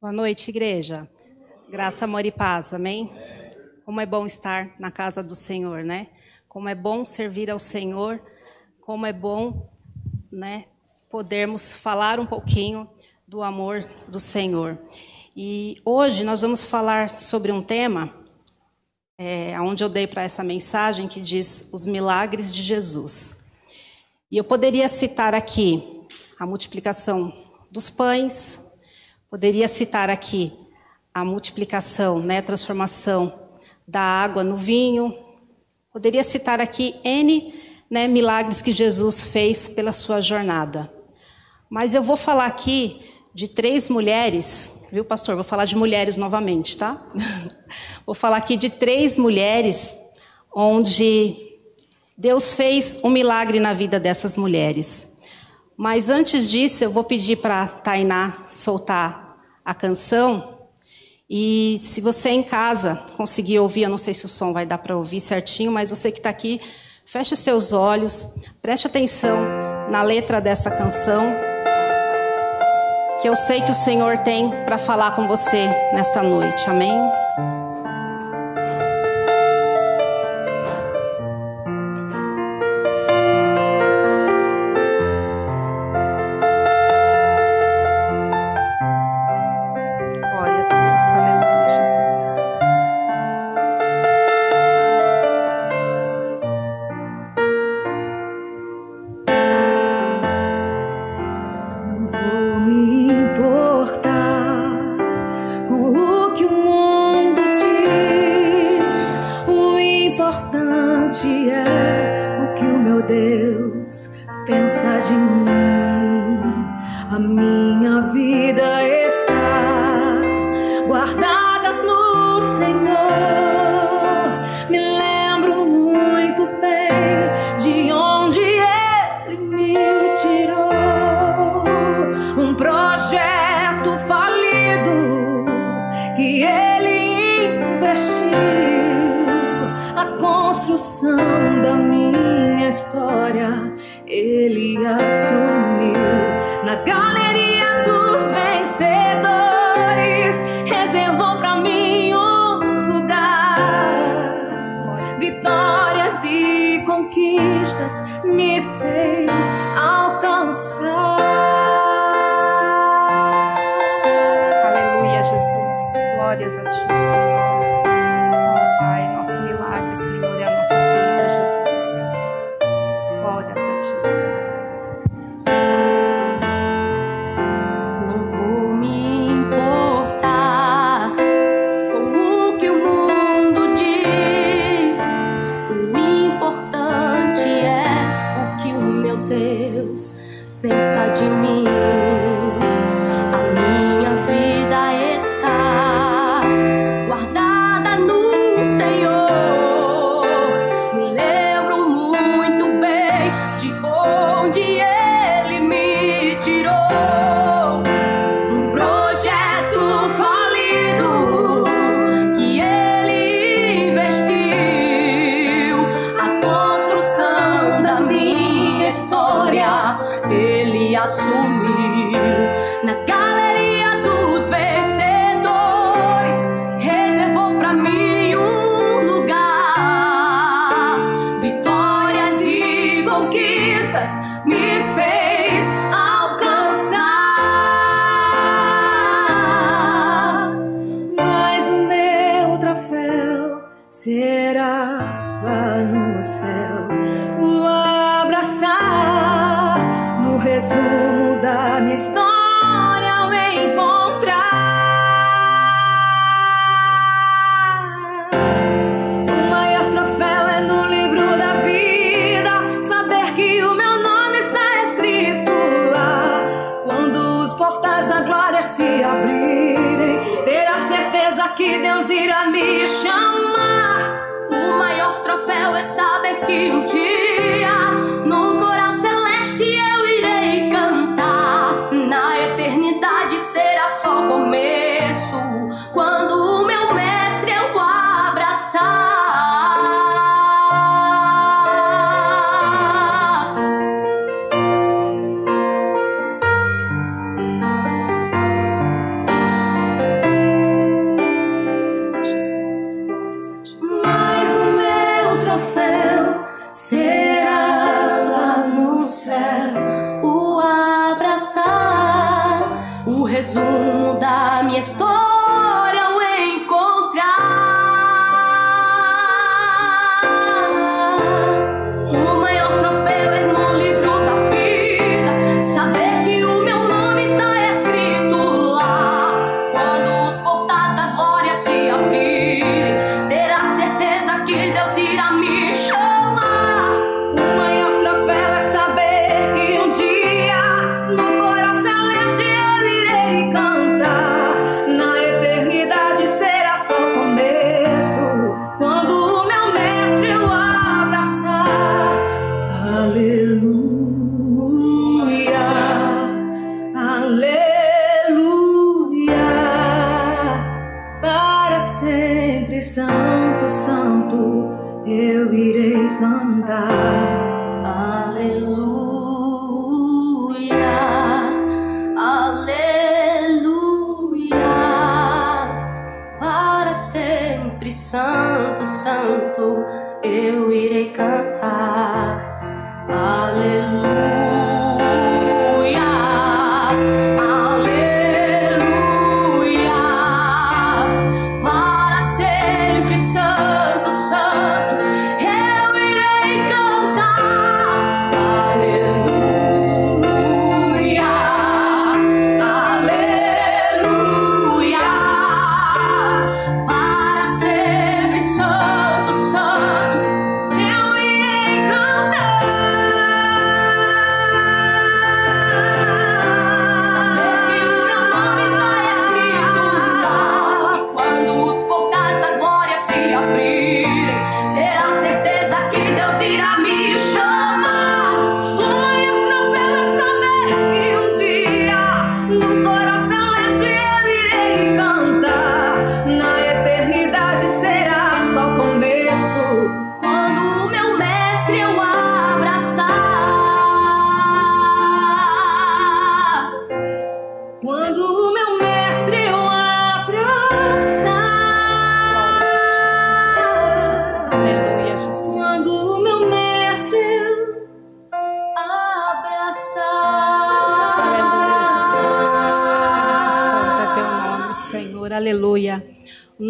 Boa noite, igreja. Graça, amor e paz, amém? Como é bom estar na casa do Senhor, né? Como é bom servir ao Senhor, como é bom, né, podermos falar um pouquinho do amor do Senhor. E hoje nós vamos falar sobre um tema, é, onde eu dei para essa mensagem que diz os milagres de Jesus. E eu poderia citar aqui a multiplicação dos pães, Poderia citar aqui a multiplicação, né, transformação da água no vinho. Poderia citar aqui N né, milagres que Jesus fez pela sua jornada. Mas eu vou falar aqui de três mulheres, viu, pastor? Vou falar de mulheres novamente, tá? vou falar aqui de três mulheres onde Deus fez um milagre na vida dessas mulheres. Mas antes disso, eu vou pedir para Tainá soltar a canção. E se você em casa conseguir ouvir, eu não sei se o som vai dar para ouvir certinho, mas você que está aqui, feche seus olhos, preste atenção na letra dessa canção, que eu sei que o Senhor tem para falar com você nesta noite. Amém? será lá no céu. O abraçar. No resumo da minha história ao encontrar. O maior troféu é no livro da vida. Saber que o meu nome está escrito lá. Quando os portais da glória se abrirem terá certeza que Deus irá me chamar céu é saber que um dia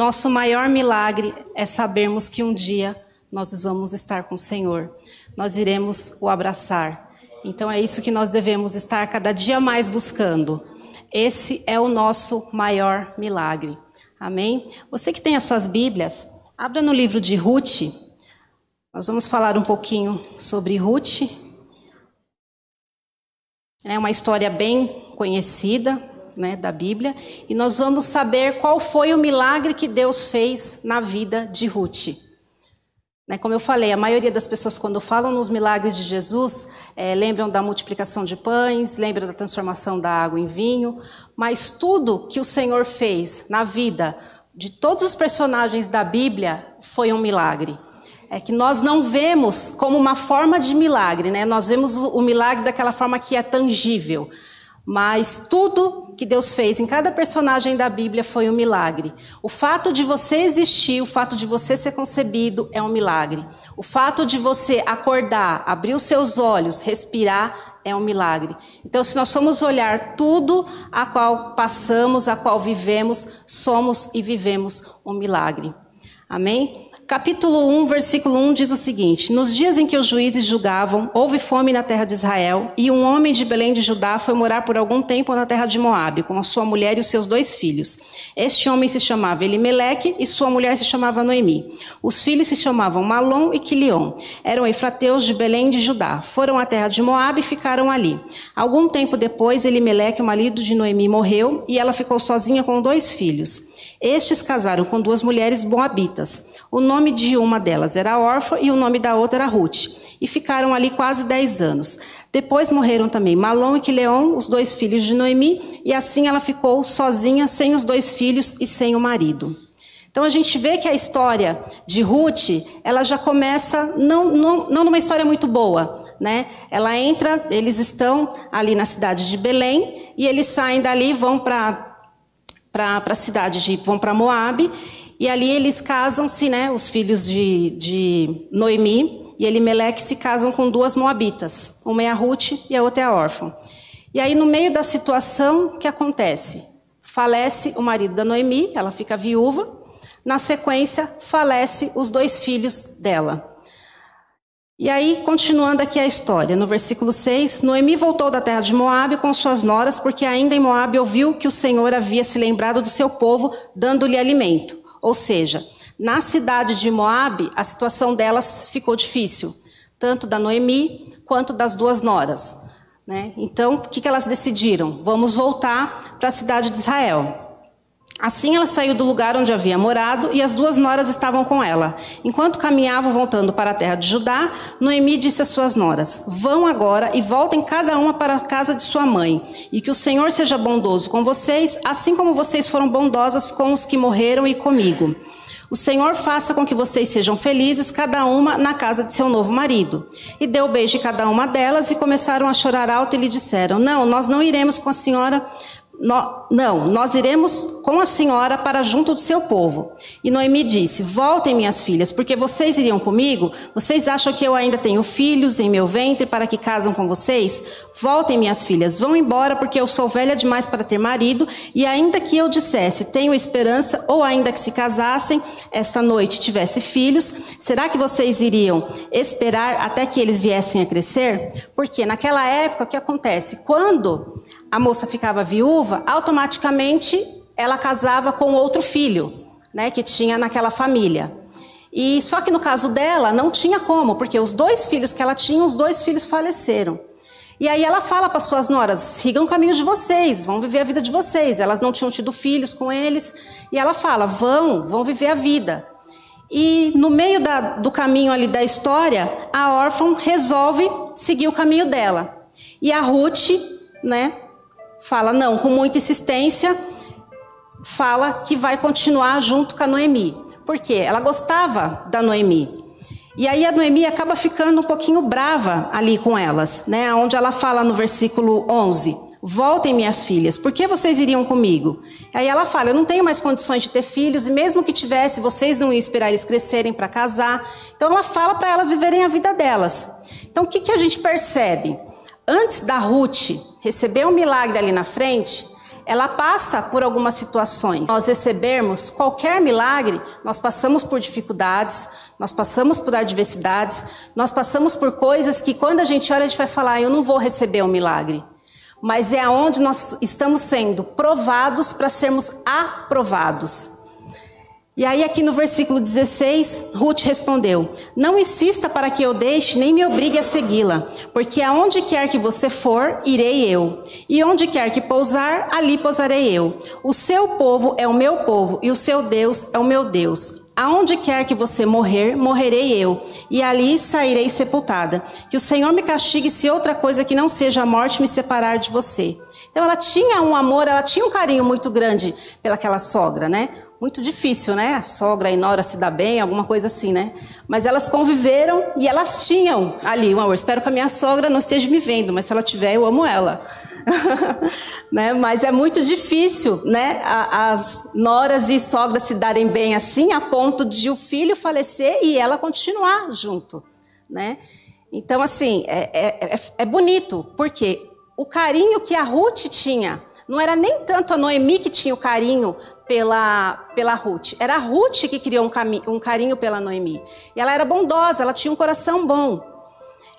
nosso maior milagre é sabermos que um dia nós vamos estar com o Senhor. Nós iremos o abraçar. Então é isso que nós devemos estar cada dia mais buscando. Esse é o nosso maior milagre. Amém? Você que tem as suas Bíblias, abra no livro de Ruth. Nós vamos falar um pouquinho sobre Ruth. É uma história bem conhecida né, da Bíblia. E nós vamos saber qual foi o milagre que Deus fez na vida de Ruth. Né, como eu falei, a maioria das pessoas, quando falam nos milagres de Jesus, é, lembram da multiplicação de pães, lembram da transformação da água em vinho, mas tudo que o Senhor fez na vida de todos os personagens da Bíblia foi um milagre. É que nós não vemos como uma forma de milagre, né? Nós vemos o milagre daquela forma que é tangível. Mas tudo que Deus fez em cada personagem da Bíblia foi um milagre. O fato de você existir, o fato de você ser concebido é um milagre. O fato de você acordar, abrir os seus olhos, respirar é um milagre. Então, se nós formos olhar tudo a qual passamos, a qual vivemos, somos e vivemos um milagre. Amém? Capítulo 1, versículo 1 diz o seguinte: Nos dias em que os juízes julgavam, houve fome na terra de Israel, e um homem de Belém de Judá foi morar por algum tempo na terra de Moabe, com a sua mulher e os seus dois filhos. Este homem se chamava Elimeleque e sua mulher se chamava Noemi. Os filhos se chamavam Malom e Quilion. Eram efrateus de Belém de Judá. Foram à terra de Moabe e ficaram ali. Algum tempo depois, Elimeleque, o marido de Noemi, morreu, e ela ficou sozinha com dois filhos. Estes casaram com duas mulheres moabitas. O nome de uma delas era órfã e o nome da outra era Ruth. E ficaram ali quase dez anos. Depois morreram também Malom e Quileon, os dois filhos de Noemi, e assim ela ficou sozinha, sem os dois filhos e sem o marido. Então a gente vê que a história de Ruth, ela já começa não, não, não numa história muito boa, né? Ela entra, eles estão ali na cidade de Belém e eles saem dali, vão para para a cidade de vão para Moabe e ali eles casam-se, né? Os filhos de, de Noemi e Elimeleque se casam com duas moabitas, uma é a Ruth e a outra é a órfã. E aí, no meio da situação, o que acontece? Falece o marido da Noemi, ela fica viúva. Na sequência, falece os dois filhos dela. E aí, continuando aqui a história, no versículo 6, Noemi voltou da terra de Moabe com suas noras, porque ainda em Moabe ouviu que o Senhor havia se lembrado do seu povo, dando-lhe alimento. Ou seja, na cidade de Moabe, a situação delas ficou difícil, tanto da Noemi quanto das duas noras. Né? Então, o que, que elas decidiram? Vamos voltar para a cidade de Israel. Assim ela saiu do lugar onde havia morado e as duas noras estavam com ela. Enquanto caminhavam voltando para a terra de Judá, Noemi disse às suas noras: Vão agora e voltem cada uma para a casa de sua mãe, e que o Senhor seja bondoso com vocês, assim como vocês foram bondosas com os que morreram e comigo. O Senhor faça com que vocês sejam felizes, cada uma na casa de seu novo marido. E deu beijo em cada uma delas e começaram a chorar alto e lhe disseram: Não, nós não iremos com a senhora não, nós iremos com a senhora para junto do seu povo. E Noemi disse: Voltem, minhas filhas, porque vocês iriam comigo? Vocês acham que eu ainda tenho filhos em meu ventre para que casam com vocês? Voltem, minhas filhas, vão embora, porque eu sou velha demais para ter marido. E ainda que eu dissesse, tenho esperança, ou ainda que se casassem, esta noite tivesse filhos, será que vocês iriam esperar até que eles viessem a crescer? Porque naquela época, o que acontece? Quando a moça ficava viúva, automaticamente ela casava com outro filho, né, que tinha naquela família. E só que no caso dela não tinha como, porque os dois filhos que ela tinha, os dois filhos faleceram. E aí ela fala para suas noras: sigam o caminho de vocês, vão viver a vida de vocês. Elas não tinham tido filhos com eles, e ela fala: vão, vão viver a vida. E no meio da, do caminho ali da história, a órfã resolve seguir o caminho dela. E a Ruth, né, fala não, com muita insistência, fala que vai continuar junto com a Noemi. Por quê? Ela gostava da Noemi. E aí a Noemi acaba ficando um pouquinho brava ali com elas, né? Onde ela fala no versículo 11: Voltem, minhas filhas, por que vocês iriam comigo? Aí ela fala: Eu não tenho mais condições de ter filhos, e mesmo que tivesse, vocês não iam esperar eles crescerem para casar. Então ela fala para elas viverem a vida delas. Então o que, que a gente percebe? Antes da Ruth receber um milagre ali na frente, ela passa por algumas situações. Nós recebermos qualquer milagre, nós passamos por dificuldades, nós passamos por adversidades, nós passamos por coisas que quando a gente olha, a gente vai falar, eu não vou receber um milagre. Mas é aonde nós estamos sendo provados para sermos aprovados. E aí, aqui no versículo 16, Ruth respondeu: Não insista para que eu deixe, nem me obrigue a segui-la, porque aonde quer que você for, irei eu, e onde quer que pousar, ali pousarei eu. O seu povo é o meu povo, e o seu Deus é o meu Deus. Aonde quer que você morrer, morrerei eu, e ali sairei sepultada. Que o Senhor me castigue se outra coisa que não seja a morte me separar de você. Então ela tinha um amor, ela tinha um carinho muito grande pelaquela sogra, né? Muito difícil, né? A sogra e nora se dá bem, alguma coisa assim, né? Mas elas conviveram e elas tinham ali um amor. Espero que a minha sogra não esteja me vendo, mas se ela tiver, eu amo ela. né? Mas é muito difícil, né? As noras e sogras se darem bem assim, a ponto de o filho falecer e ela continuar junto, né? Então, assim, é, é, é, é bonito, porque o carinho que a Ruth tinha não era nem tanto a Noemi que tinha o carinho pela, pela Ruth. Era a Ruth que criou um, um carinho pela Noemi. E ela era bondosa, ela tinha um coração bom.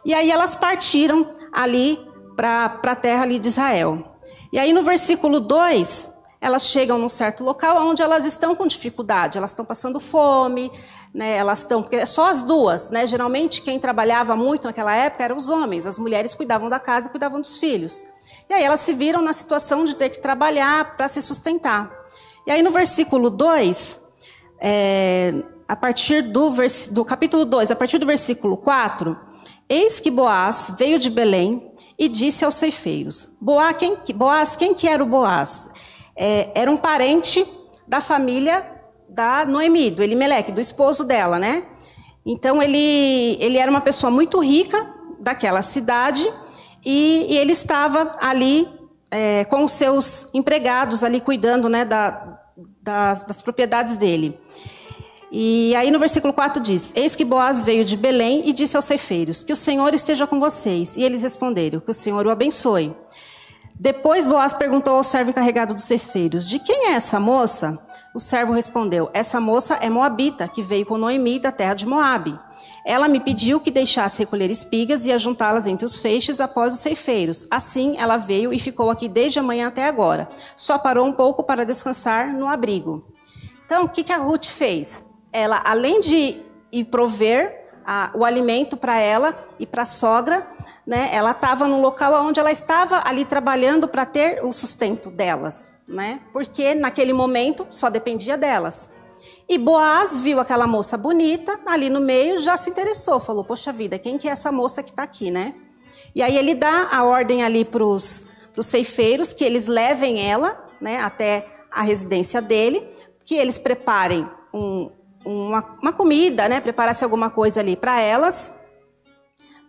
E aí elas partiram ali para a terra ali de Israel. E aí no versículo 2, elas chegam num certo local onde elas estão com dificuldade, elas estão passando fome, né? Elas estão, porque é só as duas, né? Geralmente quem trabalhava muito naquela época eram os homens, as mulheres cuidavam da casa e cuidavam dos filhos. E aí elas se viram na situação de ter que trabalhar para se sustentar. E aí no versículo 2, é, a partir do, vers, do capítulo 2, a partir do versículo 4, eis que Boaz veio de Belém e disse aos ceifeiros: Boaz, quem, Boaz, quem que era o Boaz? É, era um parente da família da Noemi, do Elimeleque, do esposo dela, né? Então ele, ele era uma pessoa muito rica daquela cidade e, e ele estava ali é, com os seus empregados ali cuidando né, da, das, das propriedades dele. E aí no versículo 4 diz: Eis que Boaz veio de Belém e disse aos ceifeiros: Que o Senhor esteja com vocês. E eles responderam: Que o Senhor o abençoe. Depois Boaz perguntou ao servo encarregado dos ceifeiros: De quem é essa moça? O servo respondeu: Essa moça é moabita, que veio com Noemi da terra de Moabe. Ela me pediu que deixasse recolher espigas e ajuntá-las entre os feixes após os ceifeiros. Assim, ela veio e ficou aqui desde a manhã até agora. Só parou um pouco para descansar no abrigo. Então, o que, que a Ruth fez? Ela, além de ir prover a, o alimento para ela e para a sogra, né, ela estava no local onde ela estava ali trabalhando para ter o sustento delas, né? Porque naquele momento só dependia delas. E Boaz viu aquela moça bonita ali no meio, já se interessou, falou: Poxa vida, quem que é essa moça que está aqui, né? E aí ele dá a ordem ali para os ceifeiros que eles levem ela né, até a residência dele, que eles preparem um, uma, uma, comida, né, preparasse alguma coisa ali para elas,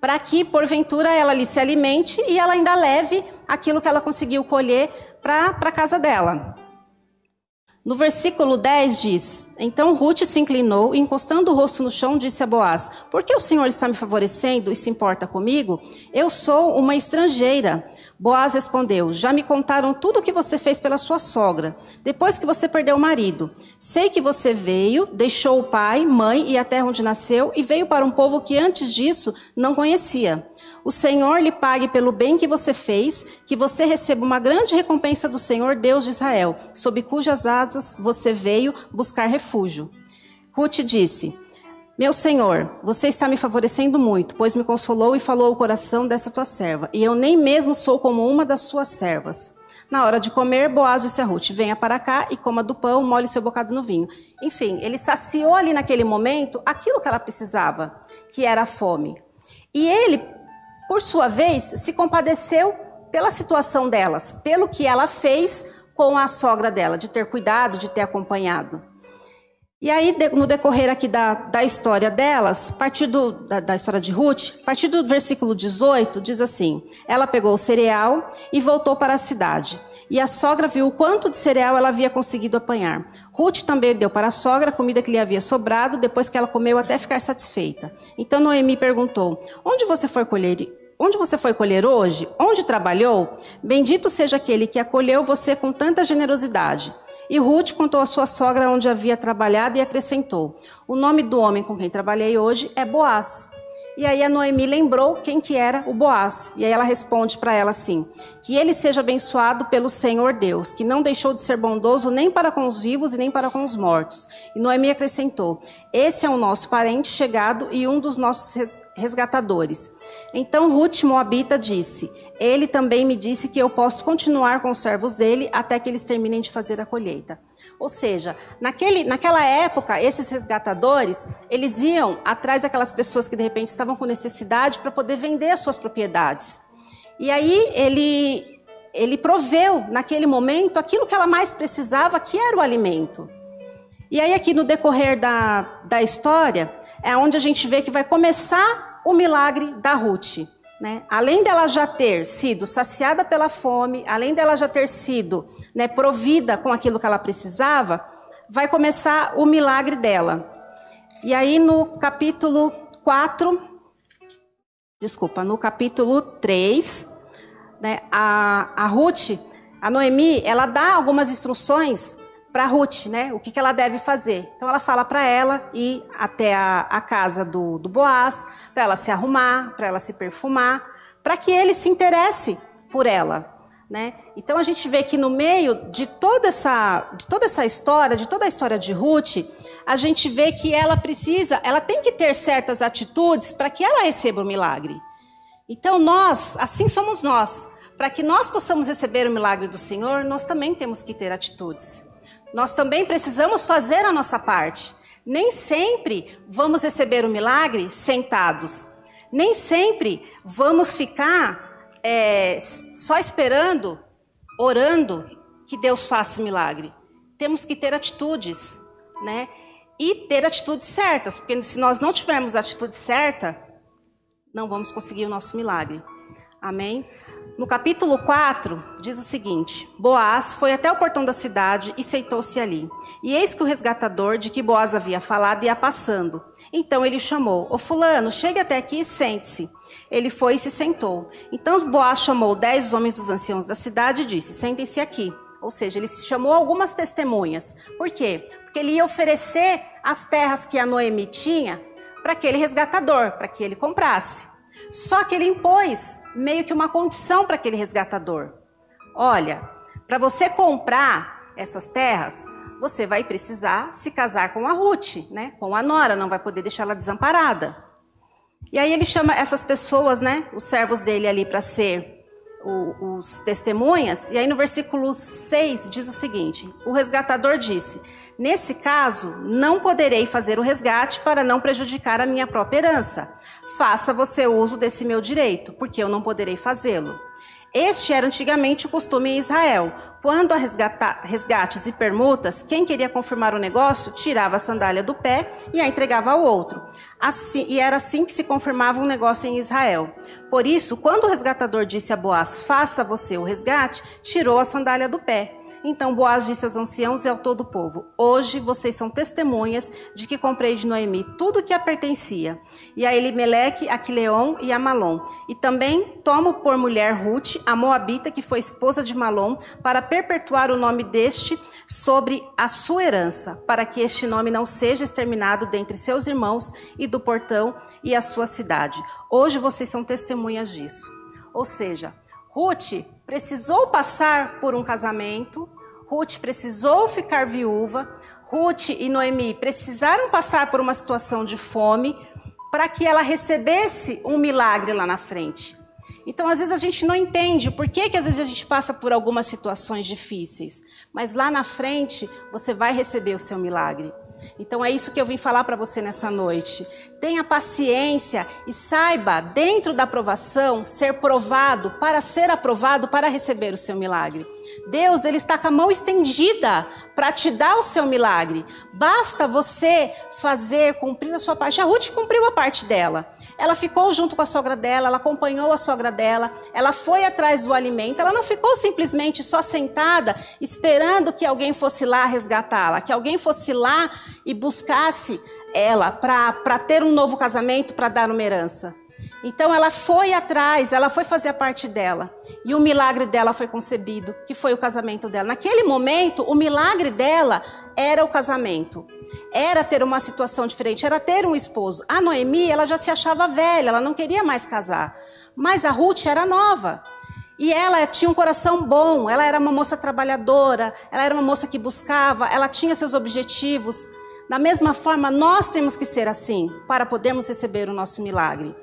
para que, porventura, ela ali se alimente e ela ainda leve aquilo que ela conseguiu colher para a casa dela. No versículo 10 diz: Então Ruth se inclinou e, encostando o rosto no chão, disse a Boaz: Por que o Senhor está me favorecendo e se importa comigo? Eu sou uma estrangeira. Boaz respondeu: Já me contaram tudo o que você fez pela sua sogra, depois que você perdeu o marido. Sei que você veio, deixou o pai, mãe e a terra onde nasceu e veio para um povo que antes disso não conhecia. O Senhor lhe pague pelo bem que você fez, que você receba uma grande recompensa do Senhor Deus de Israel, sob cujas asas você veio buscar refúgio. Ruth disse: Meu senhor, você está me favorecendo muito, pois me consolou e falou ao coração dessa tua serva, e eu nem mesmo sou como uma das suas servas. Na hora de comer, Boaz disse a Ruth: Venha para cá e coma do pão, molhe seu bocado no vinho. Enfim, ele saciou ali naquele momento aquilo que ela precisava, que era a fome. E ele, por sua vez, se compadeceu pela situação delas, pelo que ela fez com a sogra dela, de ter cuidado, de ter acompanhado. E aí, no decorrer aqui da, da história delas, partir do, da, da, história de Ruth, a partir do versículo 18, diz assim: Ela pegou o cereal e voltou para a cidade. E a sogra viu o quanto de cereal ela havia conseguido apanhar. Ruth também deu para a sogra a comida que lhe havia sobrado, depois que ela comeu até ficar satisfeita. Então Noemi perguntou: Onde você foi colher Onde você foi colher hoje? Onde trabalhou? Bendito seja aquele que acolheu você com tanta generosidade. E Ruth contou à sua sogra onde havia trabalhado e acrescentou: O nome do homem com quem trabalhei hoje é Boaz. E aí a Noemi lembrou quem que era o Boaz. E aí ela responde para ela assim: Que ele seja abençoado pelo Senhor Deus, que não deixou de ser bondoso nem para com os vivos e nem para com os mortos. E Noemi acrescentou: Esse é o nosso parente chegado e um dos nossos resgatadores. Então Ruth Moabita disse: Ele também me disse que eu posso continuar com os servos dele até que eles terminem de fazer a colheita. Ou seja, naquele, naquela época, esses resgatadores, eles iam atrás daquelas pessoas que de repente estavam com necessidade para poder vender as suas propriedades. E aí ele, ele proveu, naquele momento, aquilo que ela mais precisava, que era o alimento. E aí, aqui no decorrer da, da história, é onde a gente vê que vai começar o milagre da Ruth. Né? Além dela já ter sido saciada pela fome, além dela já ter sido né, provida com aquilo que ela precisava, vai começar o milagre dela. E aí no capítulo 4, desculpa, no capítulo 3, né, a, a Ruth, a Noemi, ela dá algumas instruções para Ruth, né? O que, que ela deve fazer. Então ela fala para ela ir até a, a casa do, do Boaz, para ela se arrumar, para ela se perfumar, para que ele se interesse por ela. Né? Então a gente vê que no meio de toda essa, de toda essa história, de toda a história de Ruth, a gente vê que ela precisa, ela tem que ter certas atitudes para que ela receba o milagre. Então nós, assim somos nós. Para que nós possamos receber o milagre do Senhor, nós também temos que ter atitudes. Nós também precisamos fazer a nossa parte. Nem sempre vamos receber o milagre sentados. Nem sempre vamos ficar é, só esperando, orando que Deus faça o milagre. Temos que ter atitudes, né? E ter atitudes certas, porque se nós não tivermos a atitude certa, não vamos conseguir o nosso milagre. Amém? No capítulo 4, diz o seguinte: Boaz foi até o portão da cidade e sentou-se ali. E eis que o resgatador de que Boaz havia falado ia passando. Então ele chamou: Ô fulano, chegue até aqui e sente-se. Ele foi e se sentou. Então Boaz chamou dez homens dos anciãos da cidade e disse: Sentem-se aqui. Ou seja, ele chamou algumas testemunhas. Por quê? Porque ele ia oferecer as terras que a Noemi tinha para aquele resgatador, para que ele comprasse. Só que ele impôs meio que uma condição para aquele resgatador. Olha, para você comprar essas terras, você vai precisar se casar com a Ruth, né? Com a Nora, não vai poder deixá-la desamparada. E aí ele chama essas pessoas, né? Os servos dele ali para ser o, os testemunhas, e aí no versículo 6 diz o seguinte: O resgatador disse: Nesse caso, não poderei fazer o resgate para não prejudicar a minha própria herança. Faça você uso desse meu direito, porque eu não poderei fazê-lo. Este era antigamente o costume em Israel. Quando há resgates e permutas, quem queria confirmar o negócio tirava a sandália do pé e a entregava ao outro. Assim, e era assim que se confirmava um negócio em Israel. Por isso, quando o resgatador disse a Boaz: Faça você o resgate, tirou a sandália do pé. Então Boaz disse aos anciãos e ao todo o povo: Hoje vocês são testemunhas de que comprei de Noemi tudo o que a pertencia, e a Elimeleque, a Quileon e a Malom. E também tomo por mulher Ruth, a Moabita, que foi esposa de Malom, para perpetuar o nome deste sobre a sua herança, para que este nome não seja exterminado dentre seus irmãos e do portão e a sua cidade. Hoje vocês são testemunhas disso. Ou seja, Ruth precisou passar por um casamento, Ruth precisou ficar viúva, Ruth e Noemi precisaram passar por uma situação de fome para que ela recebesse um milagre lá na frente. Então, às vezes a gente não entende por que, que às vezes a gente passa por algumas situações difíceis, mas lá na frente você vai receber o seu milagre. Então é isso que eu vim falar para você nessa noite. Tenha paciência e saiba, dentro da aprovação, ser provado para ser aprovado para receber o seu milagre. Deus, ele está com a mão estendida para te dar o seu milagre. Basta você fazer, cumprir a sua parte. A Ruth cumpriu a parte dela. Ela ficou junto com a sogra dela, ela acompanhou a sogra dela, ela foi atrás do alimento. Ela não ficou simplesmente só sentada esperando que alguém fosse lá resgatá-la, que alguém fosse lá e buscasse ela para ter um novo casamento, para dar uma herança. Então ela foi atrás, ela foi fazer a parte dela. E o milagre dela foi concebido, que foi o casamento dela. Naquele momento, o milagre dela era o casamento. Era ter uma situação diferente, era ter um esposo. A Noemi, ela já se achava velha, ela não queria mais casar. Mas a Ruth era nova. E ela tinha um coração bom, ela era uma moça trabalhadora, ela era uma moça que buscava, ela tinha seus objetivos. Da mesma forma, nós temos que ser assim para podermos receber o nosso milagre.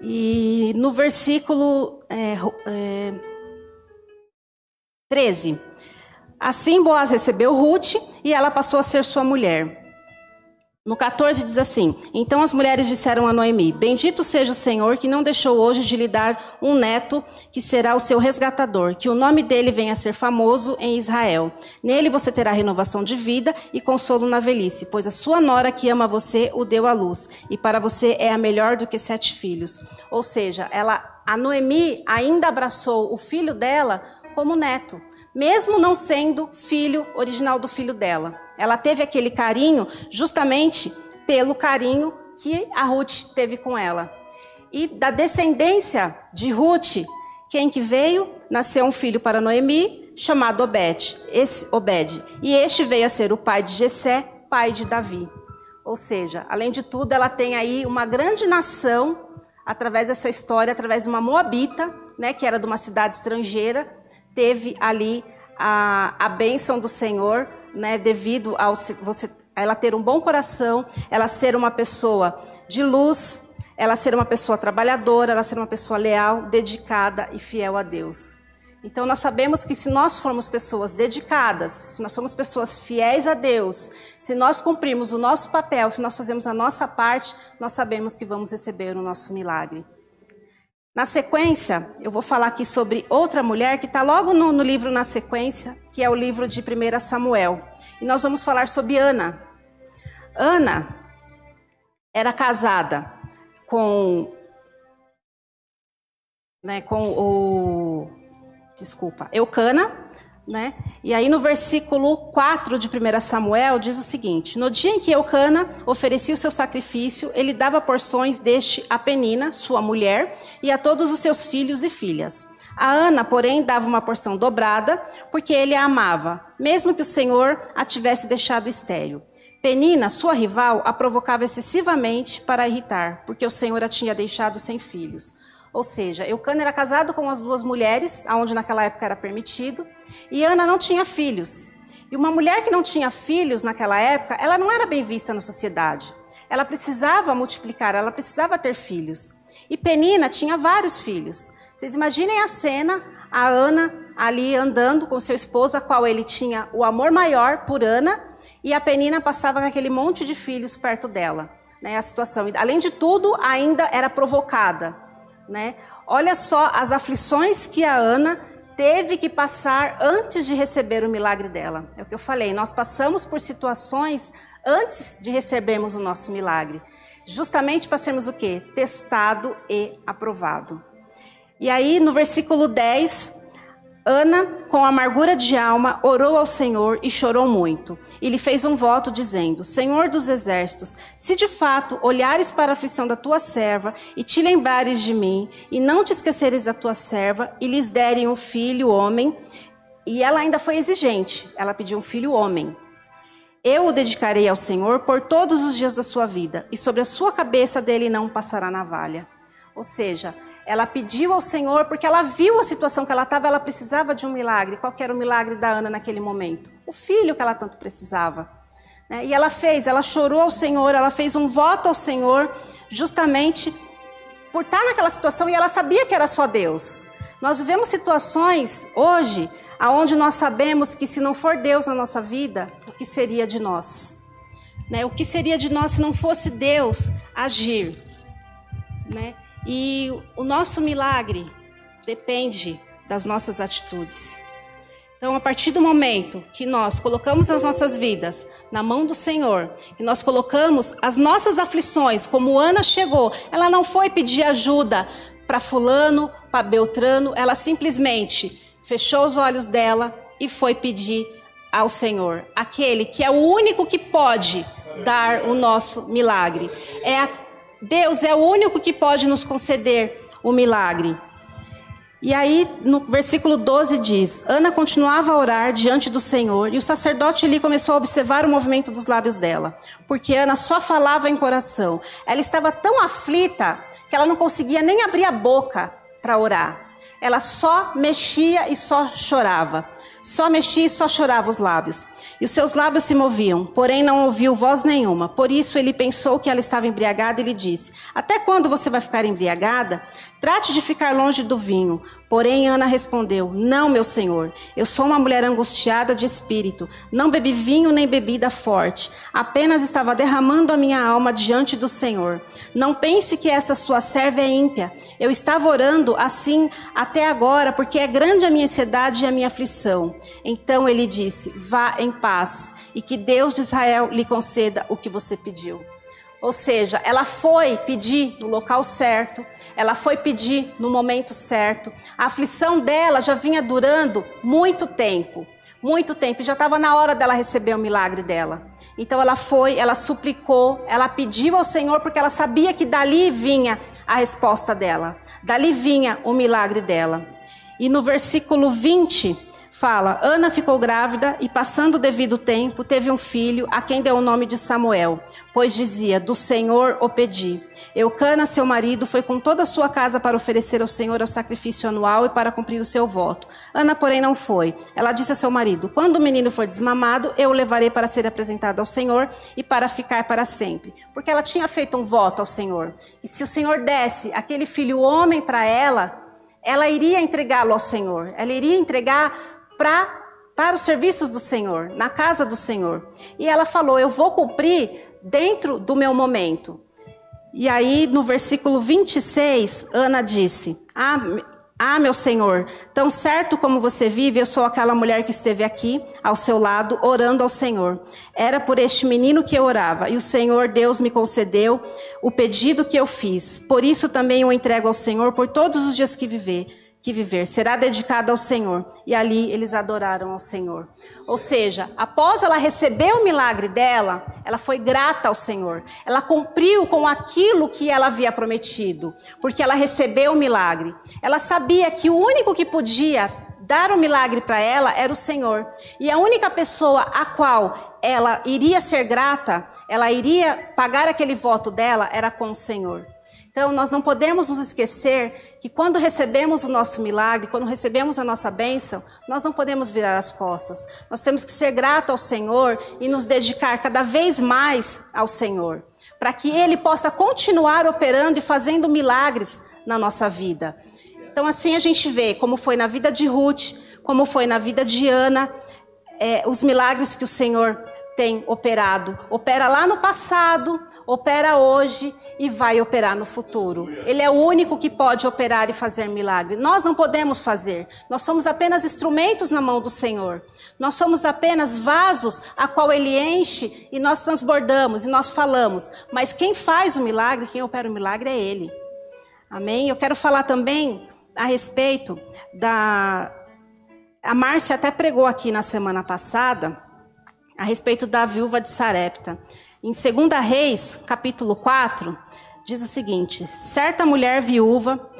E no versículo é, é, 13: Assim Boaz recebeu Ruth e ela passou a ser sua mulher. No 14 diz assim: Então as mulheres disseram a Noemi: Bendito seja o Senhor que não deixou hoje de lhe dar um neto que será o seu resgatador, que o nome dele venha a ser famoso em Israel. Nele você terá renovação de vida e consolo na velhice, pois a sua nora que ama você o deu à luz, e para você é a melhor do que sete filhos. Ou seja, ela, a Noemi ainda abraçou o filho dela como neto, mesmo não sendo filho original do filho dela. Ela teve aquele carinho justamente pelo carinho que a Ruth teve com ela. E da descendência de Ruth, quem que veio? Nasceu um filho para Noemi, chamado Obed. Esse Obed. E este veio a ser o pai de Jessé, pai de Davi. Ou seja, além de tudo, ela tem aí uma grande nação através dessa história, através de uma moabita, né, que era de uma cidade estrangeira, teve ali a, a bênção do Senhor né, devido ao você, ela ter um bom coração, ela ser uma pessoa de luz, ela ser uma pessoa trabalhadora, ela ser uma pessoa leal, dedicada e fiel a Deus. Então nós sabemos que se nós formos pessoas dedicadas, se nós somos pessoas fiéis a Deus, se nós cumprirmos o nosso papel, se nós fazemos a nossa parte, nós sabemos que vamos receber o nosso milagre. Na sequência, eu vou falar aqui sobre outra mulher que está logo no, no, livro na sequência, que é o livro de 1 Samuel. E nós vamos falar sobre Ana. Ana era casada com né, com o desculpa, Eucana, né? E aí no versículo 4 de 1 Samuel diz o seguinte: No dia em que Eucana oferecia o seu sacrifício, ele dava porções deste a Penina, sua mulher, e a todos os seus filhos e filhas. A Ana, porém, dava uma porção dobrada, porque ele a amava, mesmo que o Senhor a tivesse deixado estéril. Penina, sua rival, a provocava excessivamente para irritar, porque o Senhor a tinha deixado sem filhos. Ou seja, Eucana era casado com as duas mulheres, aonde naquela época era permitido, e Ana não tinha filhos. E uma mulher que não tinha filhos naquela época, ela não era bem vista na sociedade. Ela precisava multiplicar, ela precisava ter filhos. E Penina tinha vários filhos. Vocês imaginem a cena, a Ana ali andando com seu esposo, a qual ele tinha o amor maior por Ana, e a Penina passava com aquele monte de filhos perto dela. Né, a situação. Além de tudo, ainda era provocada. Né? Olha só as aflições que a Ana teve que passar antes de receber o milagre dela. É o que eu falei, nós passamos por situações antes de recebermos o nosso milagre, justamente para sermos o quê? Testado e aprovado. E aí no versículo 10, Ana, com amargura de alma, orou ao Senhor e chorou muito. E lhe fez um voto, dizendo: Senhor dos exércitos, se de fato olhares para a aflição da tua serva e te lembrares de mim, e não te esqueceres da tua serva, e lhes derem um filho homem, e ela ainda foi exigente, ela pediu um filho homem. Eu o dedicarei ao Senhor por todos os dias da sua vida, e sobre a sua cabeça dele não passará navalha. Ou seja, ela pediu ao Senhor porque ela viu a situação que ela estava, ela precisava de um milagre. Qual era o milagre da Ana naquele momento? O filho que ela tanto precisava. Né? E ela fez, ela chorou ao Senhor, ela fez um voto ao Senhor, justamente por estar naquela situação e ela sabia que era só Deus. Nós vivemos situações hoje aonde nós sabemos que se não for Deus na nossa vida, o que seria de nós? Né? O que seria de nós se não fosse Deus agir? Né? E o nosso milagre depende das nossas atitudes. Então, a partir do momento que nós colocamos as nossas vidas na mão do Senhor, e nós colocamos as nossas aflições, como Ana chegou, ela não foi pedir ajuda para Fulano, para Beltrano, ela simplesmente fechou os olhos dela e foi pedir ao Senhor, aquele que é o único que pode dar o nosso milagre. É a Deus é o único que pode nos conceder o milagre. E aí, no versículo 12 diz: Ana continuava a orar diante do Senhor, e o sacerdote ali começou a observar o movimento dos lábios dela, porque Ana só falava em coração. Ela estava tão aflita que ela não conseguia nem abrir a boca para orar. Ela só mexia e só chorava. Só mexia e só chorava os lábios. E os seus lábios se moviam, porém não ouviu voz nenhuma. Por isso ele pensou que ela estava embriagada e lhe disse: Até quando você vai ficar embriagada? Trate de ficar longe do vinho. Porém Ana respondeu: Não, meu senhor. Eu sou uma mulher angustiada de espírito. Não bebi vinho nem bebida forte. Apenas estava derramando a minha alma diante do Senhor. Não pense que essa sua serva é ímpia. Eu estava orando assim até agora, porque é grande a minha ansiedade e a minha aflição. Então ele disse: Vá em paz e que Deus de Israel lhe conceda o que você pediu. Ou seja, ela foi pedir no local certo, ela foi pedir no momento certo. A aflição dela já vinha durando muito tempo, muito tempo, já estava na hora dela receber o milagre dela. Então ela foi, ela suplicou, ela pediu ao Senhor porque ela sabia que dali vinha a resposta dela, dali vinha o milagre dela. E no versículo 20, fala: Ana ficou grávida e, passando o devido tempo, teve um filho, a quem deu o nome de Samuel, pois dizia: Do Senhor o pedi. Eucana, seu marido, foi com toda a sua casa para oferecer ao Senhor o sacrifício anual e para cumprir o seu voto. Ana, porém, não foi. Ela disse a seu marido: Quando o menino for desmamado, eu o levarei para ser apresentado ao Senhor e para ficar para sempre. Porque ela tinha feito um voto ao Senhor. E se o Senhor desse aquele filho homem para ela, ela iria entregá-lo ao Senhor. Ela iria entregar pra, para os serviços do Senhor, na casa do Senhor. E ela falou: Eu vou cumprir dentro do meu momento. E aí, no versículo 26, Ana disse: ah, Ah, meu Senhor, tão certo como você vive, eu sou aquela mulher que esteve aqui, ao seu lado, orando ao Senhor. Era por este menino que eu orava, e o Senhor Deus me concedeu o pedido que eu fiz. Por isso também o entrego ao Senhor por todos os dias que viver que viver será dedicada ao Senhor. E ali eles adoraram ao Senhor. Ou seja, após ela receber o milagre dela, ela foi grata ao Senhor. Ela cumpriu com aquilo que ela havia prometido, porque ela recebeu o milagre. Ela sabia que o único que podia dar o um milagre para ela era o Senhor. E a única pessoa a qual ela iria ser grata, ela iria pagar aquele voto dela, era com o Senhor. Então, nós não podemos nos esquecer que quando recebemos o nosso milagre, quando recebemos a nossa bênção, nós não podemos virar as costas. Nós temos que ser gratos ao Senhor e nos dedicar cada vez mais ao Senhor, para que Ele possa continuar operando e fazendo milagres na nossa vida. Então, assim a gente vê como foi na vida de Ruth, como foi na vida de Ana, é, os milagres que o Senhor tem operado. Opera lá no passado, opera hoje e vai operar no futuro. Ele é o único que pode operar e fazer milagre. Nós não podemos fazer. Nós somos apenas instrumentos na mão do Senhor. Nós somos apenas vasos a qual ele enche e nós transbordamos e nós falamos. Mas quem faz o milagre, quem opera o milagre é ele. Amém? Eu quero falar também a respeito da a Márcia até pregou aqui na semana passada a respeito da viúva de Sarepta. Em 2 Reis, capítulo 4, diz o seguinte: Certa mulher viúva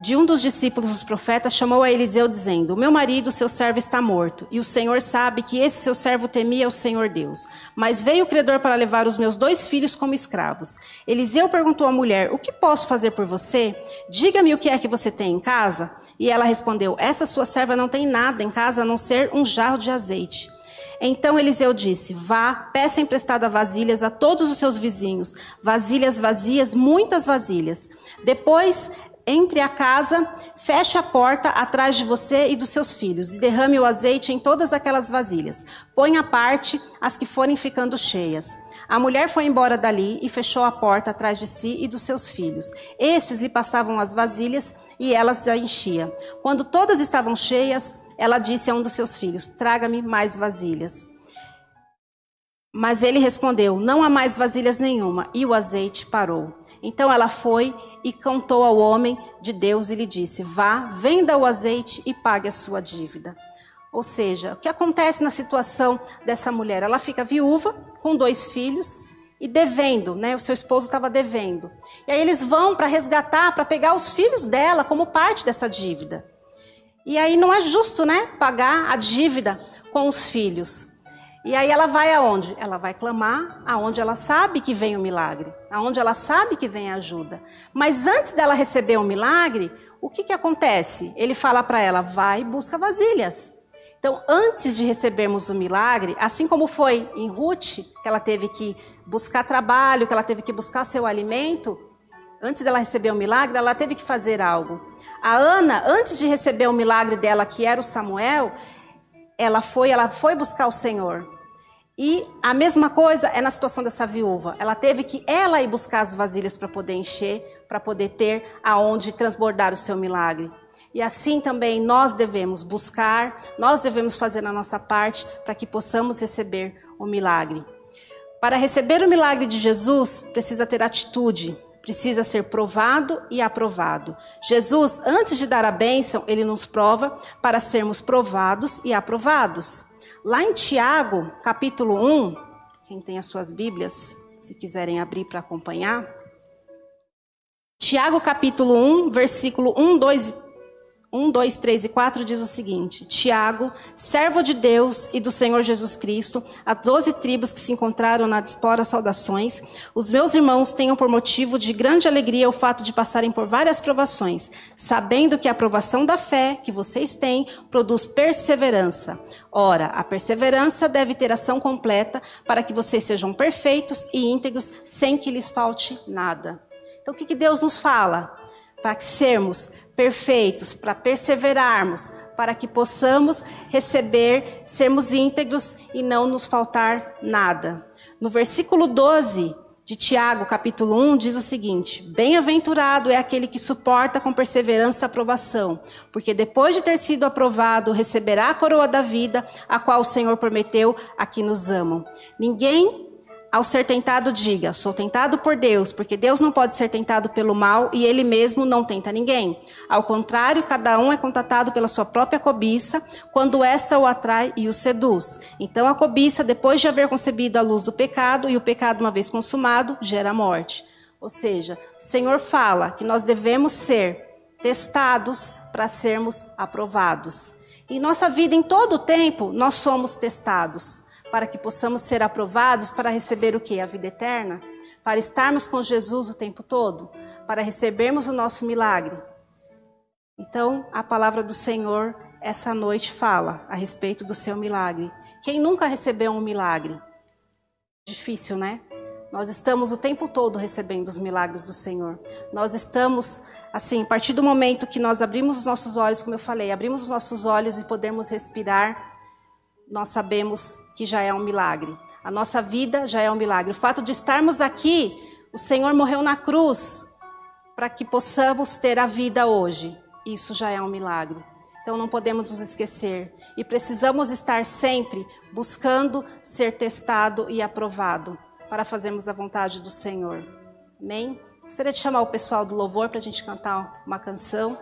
de um dos discípulos dos profetas chamou a Eliseu dizendo: Meu marido, seu servo, está morto, e o Senhor sabe que esse seu servo temia o Senhor Deus. Mas veio o credor para levar os meus dois filhos como escravos. Eliseu perguntou à mulher: O que posso fazer por você? Diga-me o que é que você tem em casa. E ela respondeu: Essa sua serva não tem nada em casa a não ser um jarro de azeite. Então Eliseu disse: Vá, peça emprestada vasilhas a todos os seus vizinhos, vasilhas vazias, muitas vasilhas. Depois entre a casa, feche a porta atrás de você e dos seus filhos, e derrame o azeite em todas aquelas vasilhas. Põe à parte as que forem ficando cheias. A mulher foi embora dali e fechou a porta atrás de si e dos seus filhos. Estes lhe passavam as vasilhas e elas a enchia. Quando todas estavam cheias, ela disse a um dos seus filhos: Traga-me mais vasilhas. Mas ele respondeu: Não há mais vasilhas nenhuma. E o azeite parou. Então ela foi e contou ao homem de Deus e lhe disse: Vá, venda o azeite e pague a sua dívida. Ou seja, o que acontece na situação dessa mulher? Ela fica viúva, com dois filhos e devendo, né? O seu esposo estava devendo. E aí eles vão para resgatar, para pegar os filhos dela como parte dessa dívida. E aí não é justo, né? Pagar a dívida com os filhos. E aí ela vai aonde? Ela vai clamar aonde ela sabe que vem o milagre, aonde ela sabe que vem a ajuda. Mas antes dela receber o milagre, o que, que acontece? Ele fala para ela: vai busca vasilhas. Então, antes de recebermos o milagre, assim como foi em Ruth, que ela teve que buscar trabalho, que ela teve que buscar seu alimento, antes dela receber o milagre, ela teve que fazer algo. A Ana, antes de receber o milagre dela, que era o Samuel, ela foi, ela foi buscar o Senhor. E a mesma coisa é na situação dessa viúva. Ela teve que ela ir buscar as vasilhas para poder encher, para poder ter aonde transbordar o seu milagre. E assim também nós devemos buscar, nós devemos fazer a nossa parte para que possamos receber o milagre. Para receber o milagre de Jesus, precisa ter atitude, precisa ser provado e aprovado. Jesus, antes de dar a bênção, ele nos prova para sermos provados e aprovados. Lá em Tiago, capítulo 1, quem tem as suas Bíblias, se quiserem abrir para acompanhar. Tiago, capítulo 1, versículo 1, 2 1, 2, 3 e 4 diz o seguinte: Tiago, servo de Deus e do Senhor Jesus Cristo, as doze tribos que se encontraram na dispora, saudações. Os meus irmãos tenham por motivo de grande alegria o fato de passarem por várias provações, sabendo que a aprovação da fé que vocês têm produz perseverança. Ora, a perseverança deve ter ação completa para que vocês sejam perfeitos e íntegros, sem que lhes falte nada. Então, o que Deus nos fala? Para que sermos perfeitos, para perseverarmos, para que possamos receber, sermos íntegros e não nos faltar nada. No versículo 12 de Tiago, capítulo 1, diz o seguinte: Bem-aventurado é aquele que suporta com perseverança a aprovação, porque depois de ter sido aprovado, receberá a coroa da vida, a qual o Senhor prometeu a que nos amam. Ninguém ao ser tentado, diga: Sou tentado por Deus, porque Deus não pode ser tentado pelo mal e ele mesmo não tenta ninguém. Ao contrário, cada um é contatado pela sua própria cobiça, quando esta o atrai e o seduz. Então a cobiça, depois de haver concebido a luz do pecado, e o pecado, uma vez consumado, gera morte. Ou seja, o Senhor fala que nós devemos ser testados para sermos aprovados. Em nossa vida, em todo o tempo, nós somos testados para que possamos ser aprovados para receber o que? A vida eterna? Para estarmos com Jesus o tempo todo? Para recebermos o nosso milagre? Então, a palavra do Senhor essa noite fala a respeito do seu milagre. Quem nunca recebeu um milagre? Difícil, né? Nós estamos o tempo todo recebendo os milagres do Senhor. Nós estamos, assim, a partir do momento que nós abrimos os nossos olhos, como eu falei, abrimos os nossos olhos e podemos respirar, nós sabemos que já é um milagre. A nossa vida já é um milagre. O fato de estarmos aqui, o Senhor morreu na cruz para que possamos ter a vida hoje. Isso já é um milagre. Então não podemos nos esquecer e precisamos estar sempre buscando ser testado e aprovado para fazermos a vontade do Senhor. Amém? Gostaria de chamar o pessoal do louvor para a gente cantar uma canção.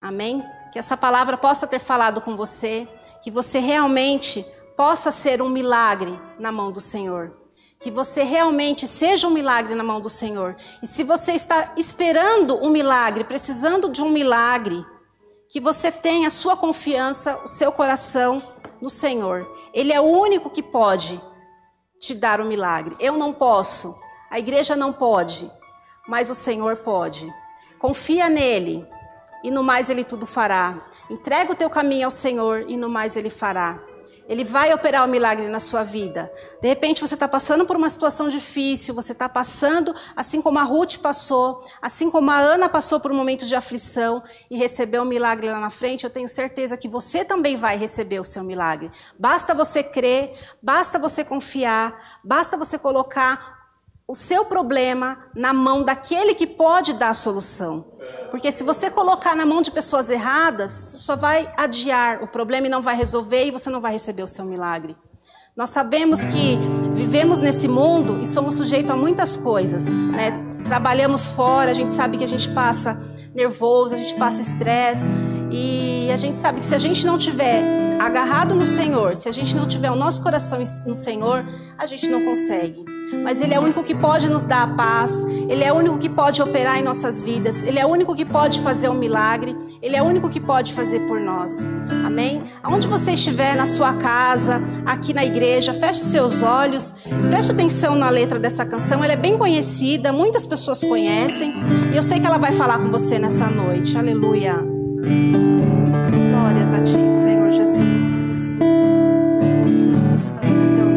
Amém? Que essa palavra possa ter falado com você, que você realmente possa ser um milagre na mão do Senhor. Que você realmente seja um milagre na mão do Senhor. E se você está esperando um milagre, precisando de um milagre, que você tenha a sua confiança, o seu coração no Senhor. Ele é o único que pode te dar o um milagre. Eu não posso, a igreja não pode, mas o Senhor pode. Confia nele e no mais ele tudo fará. Entrega o teu caminho ao Senhor e no mais ele fará. Ele vai operar o milagre na sua vida. De repente você está passando por uma situação difícil, você está passando, assim como a Ruth passou, assim como a Ana passou por um momento de aflição e recebeu um milagre lá na frente, eu tenho certeza que você também vai receber o seu milagre. Basta você crer, basta você confiar, basta você colocar o seu problema na mão daquele que pode dar a solução. Porque se você colocar na mão de pessoas erradas, só vai adiar o problema e não vai resolver e você não vai receber o seu milagre. Nós sabemos que vivemos nesse mundo e somos sujeitos a muitas coisas, né? Trabalhamos fora, a gente sabe que a gente passa nervoso, a gente passa estresse e a gente sabe que se a gente não tiver agarrado no Senhor, se a gente não tiver o nosso coração no Senhor, a gente não consegue. Mas Ele é o único que pode nos dar a paz, Ele é o único que pode operar em nossas vidas, Ele é o único que pode fazer um milagre, Ele é o único que pode fazer por nós. Amém? Aonde você estiver, na sua casa, aqui na igreja, feche seus olhos, preste atenção na letra dessa canção, ela é bem conhecida, muitas pessoas conhecem, e eu sei que ela vai falar com você nessa noite. Aleluia. Glórias a Ti, Senhor Jesus. Só pra te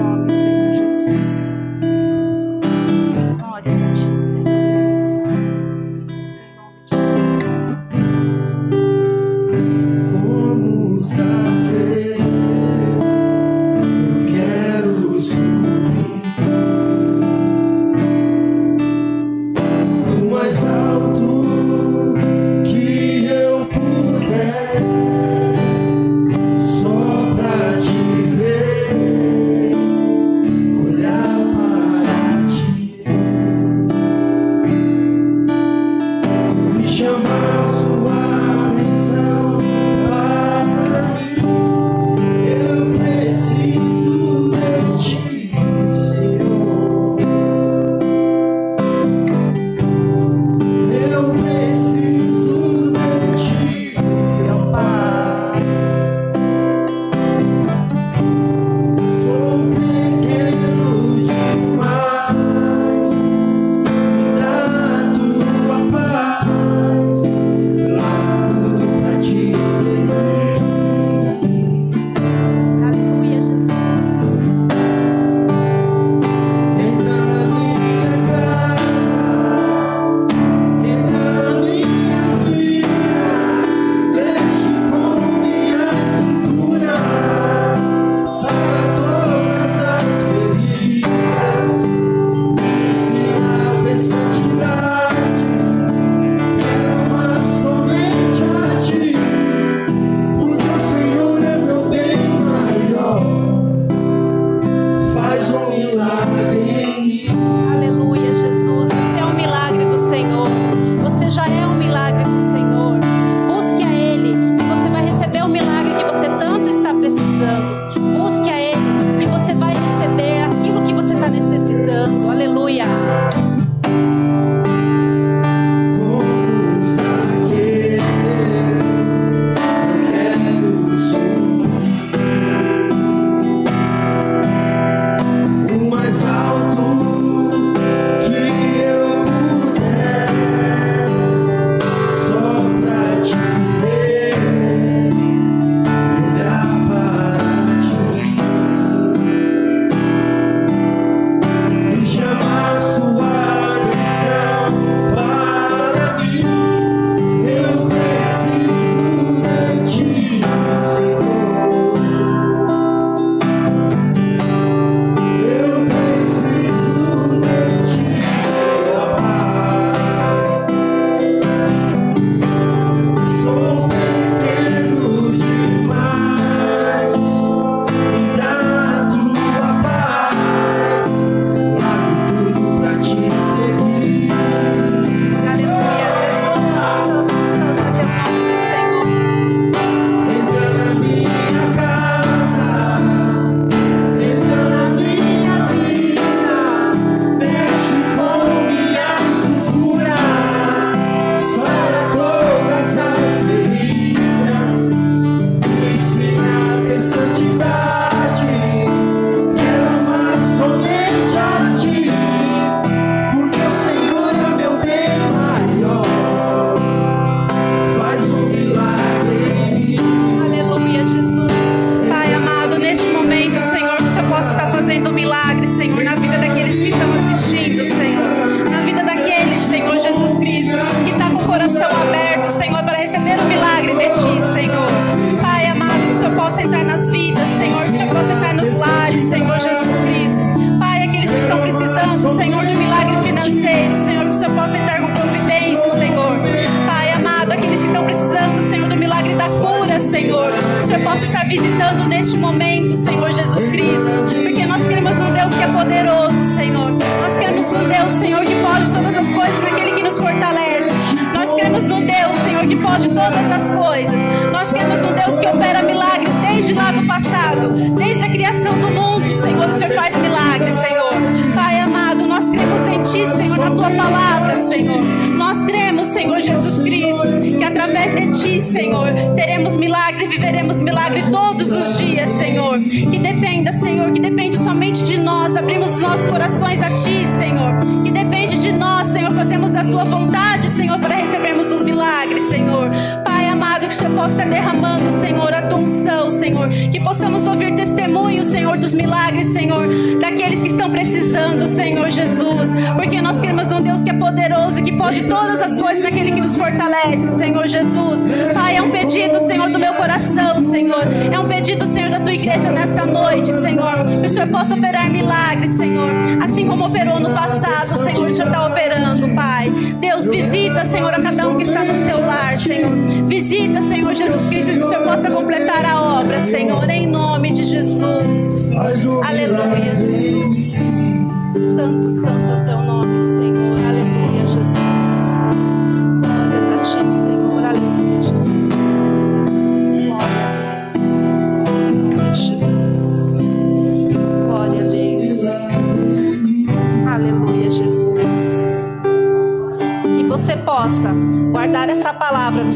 milagre todos os dias, Senhor. Que dependa, Senhor, que depende somente de nós. Abrimos os nossos corações a Ti, Senhor. Que depende de nós, Senhor, fazemos a Tua vontade, Senhor, para recebermos os milagres, Senhor. Pai amado, que o Senhor possa derramando, Senhor, a Tua unção, Senhor. Que possamos ouvir testemunhos, Senhor, dos milagres, Senhor, daqueles que estão precisando, Senhor Jesus. Porque nós queremos um Deus que é poderoso e que pode todas as coisas naquele que nos fortalece, Senhor Jesus. Pai, coração, Senhor. É um pedido, Senhor, da tua igreja nesta noite, Senhor. Que o Senhor possa operar milagres, Senhor. Assim como operou no passado, Senhor, o Senhor está operando, Pai. Deus, visita, Senhor, a cada um que está no seu lar, Senhor. Visita, Senhor Jesus Cristo, que o Senhor possa completar a obra, Senhor, em nome de Jesus. Aleluia, Jesus. Santo, santo é o teu nome, Senhor.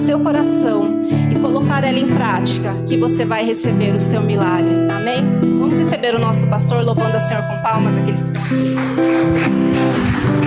Seu coração e colocar ela em prática, que você vai receber o seu milagre. Amém? Vamos receber o nosso pastor louvando ao Senhor com palmas, aqueles que estão aqui.